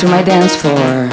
to my dance floor.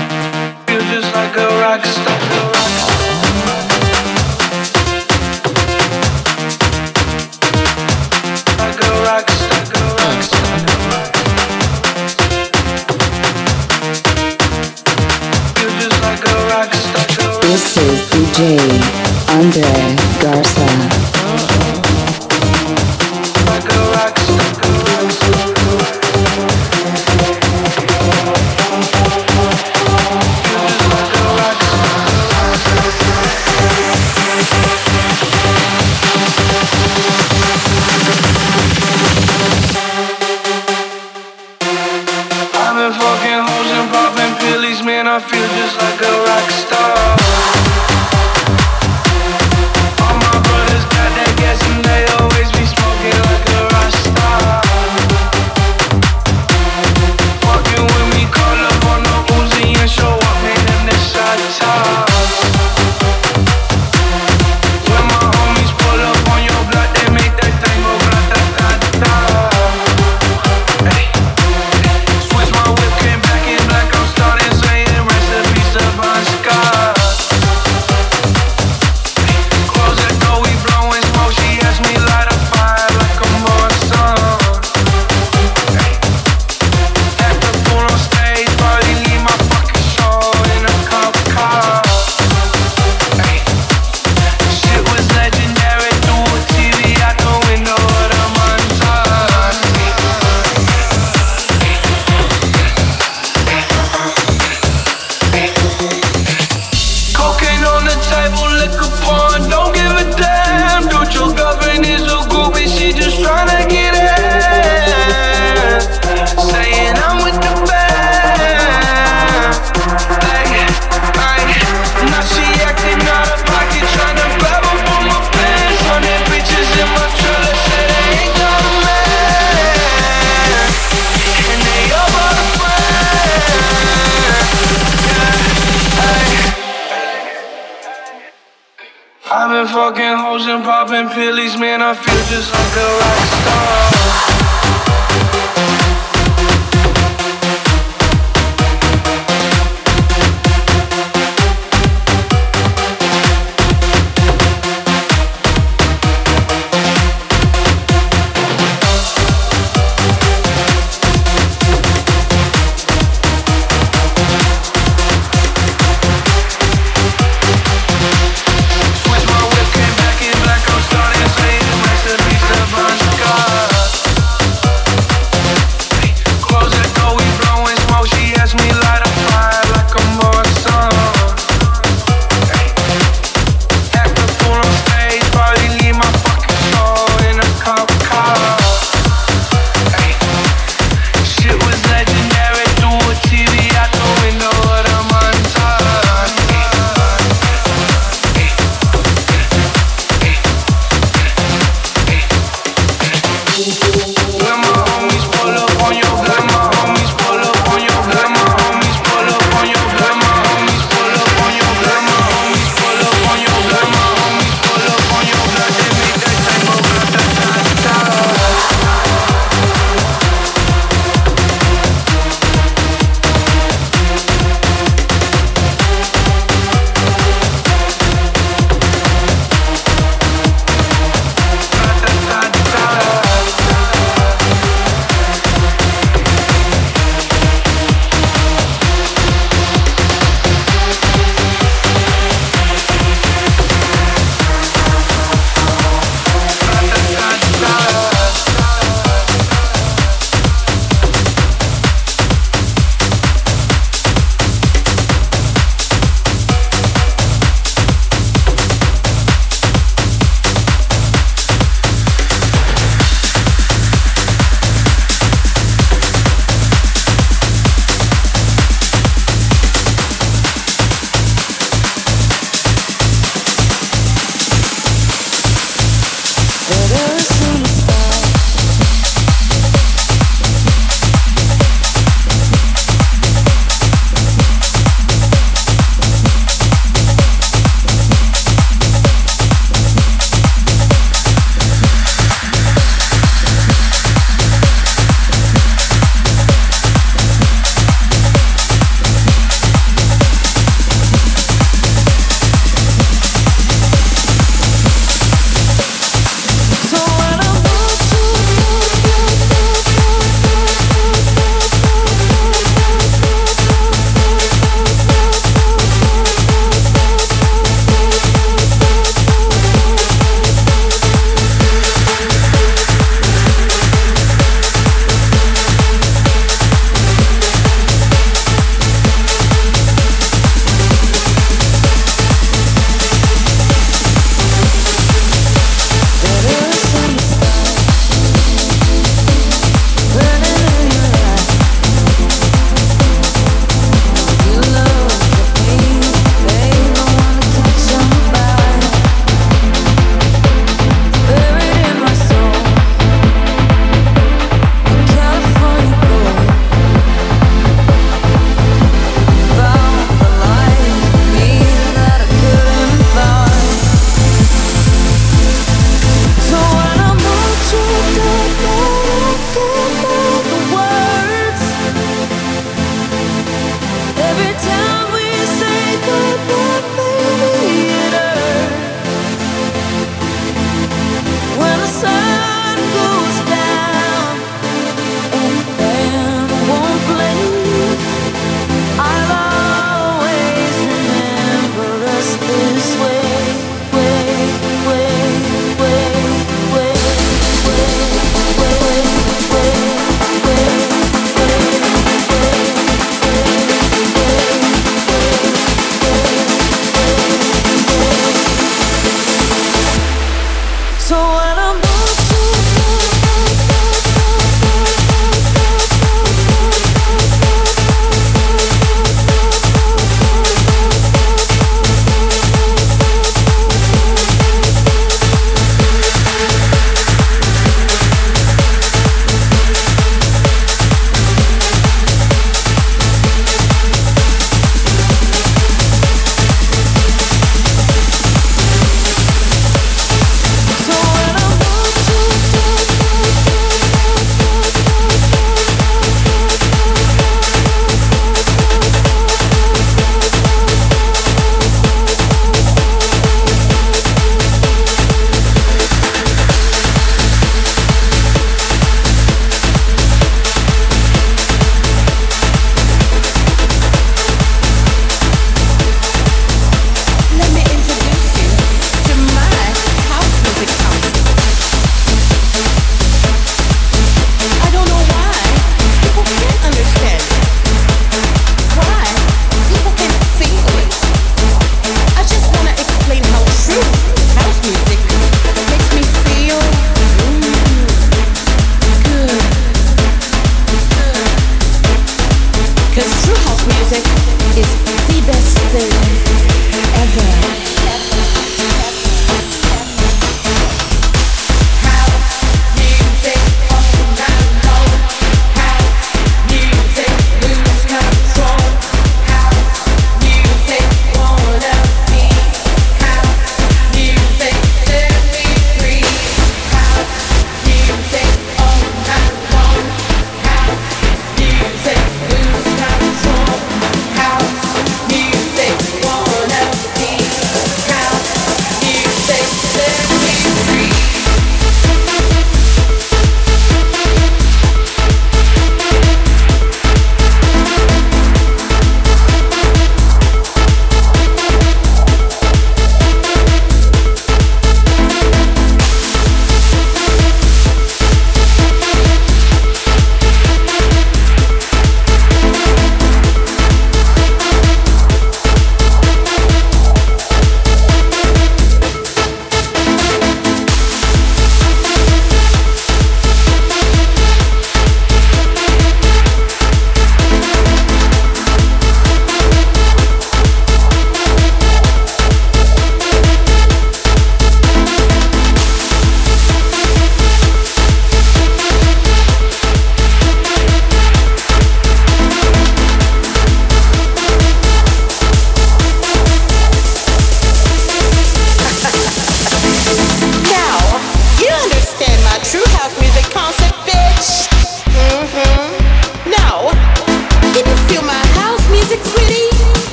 Just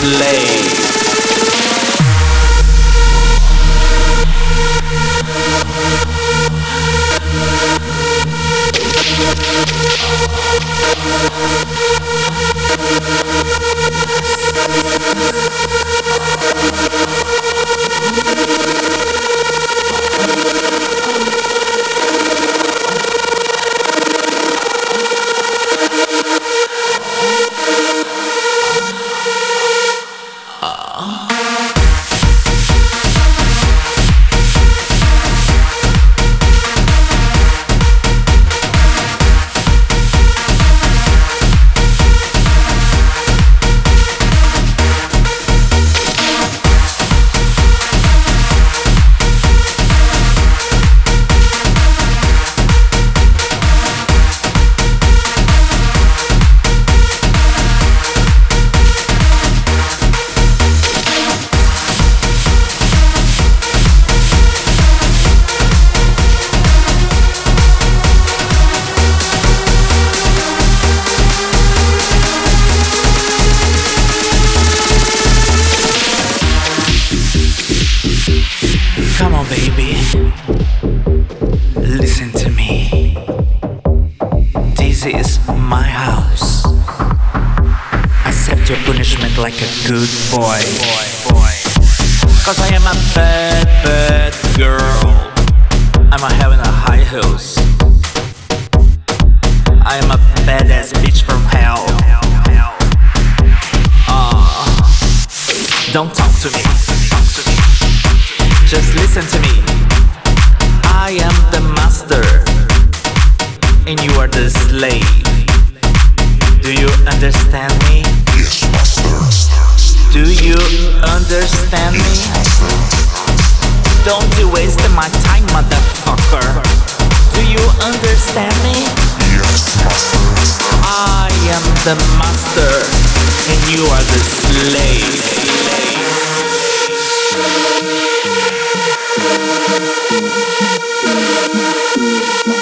slave. Baby. Listen to me. This is my house. Accept your punishment like a good boy. Cause I am a bad, bad girl. I'm a having a high heels. I am a badass bitch from hell. Ah, don't talk to me. Talk to me. Just listen to me. I am the master, and you are the slave. Do you understand me? Yes, master. Do you understand me? Don't you waste my time, motherfucker. Do you understand me? Yes, master. I am the master, and you are the slave. Thank you.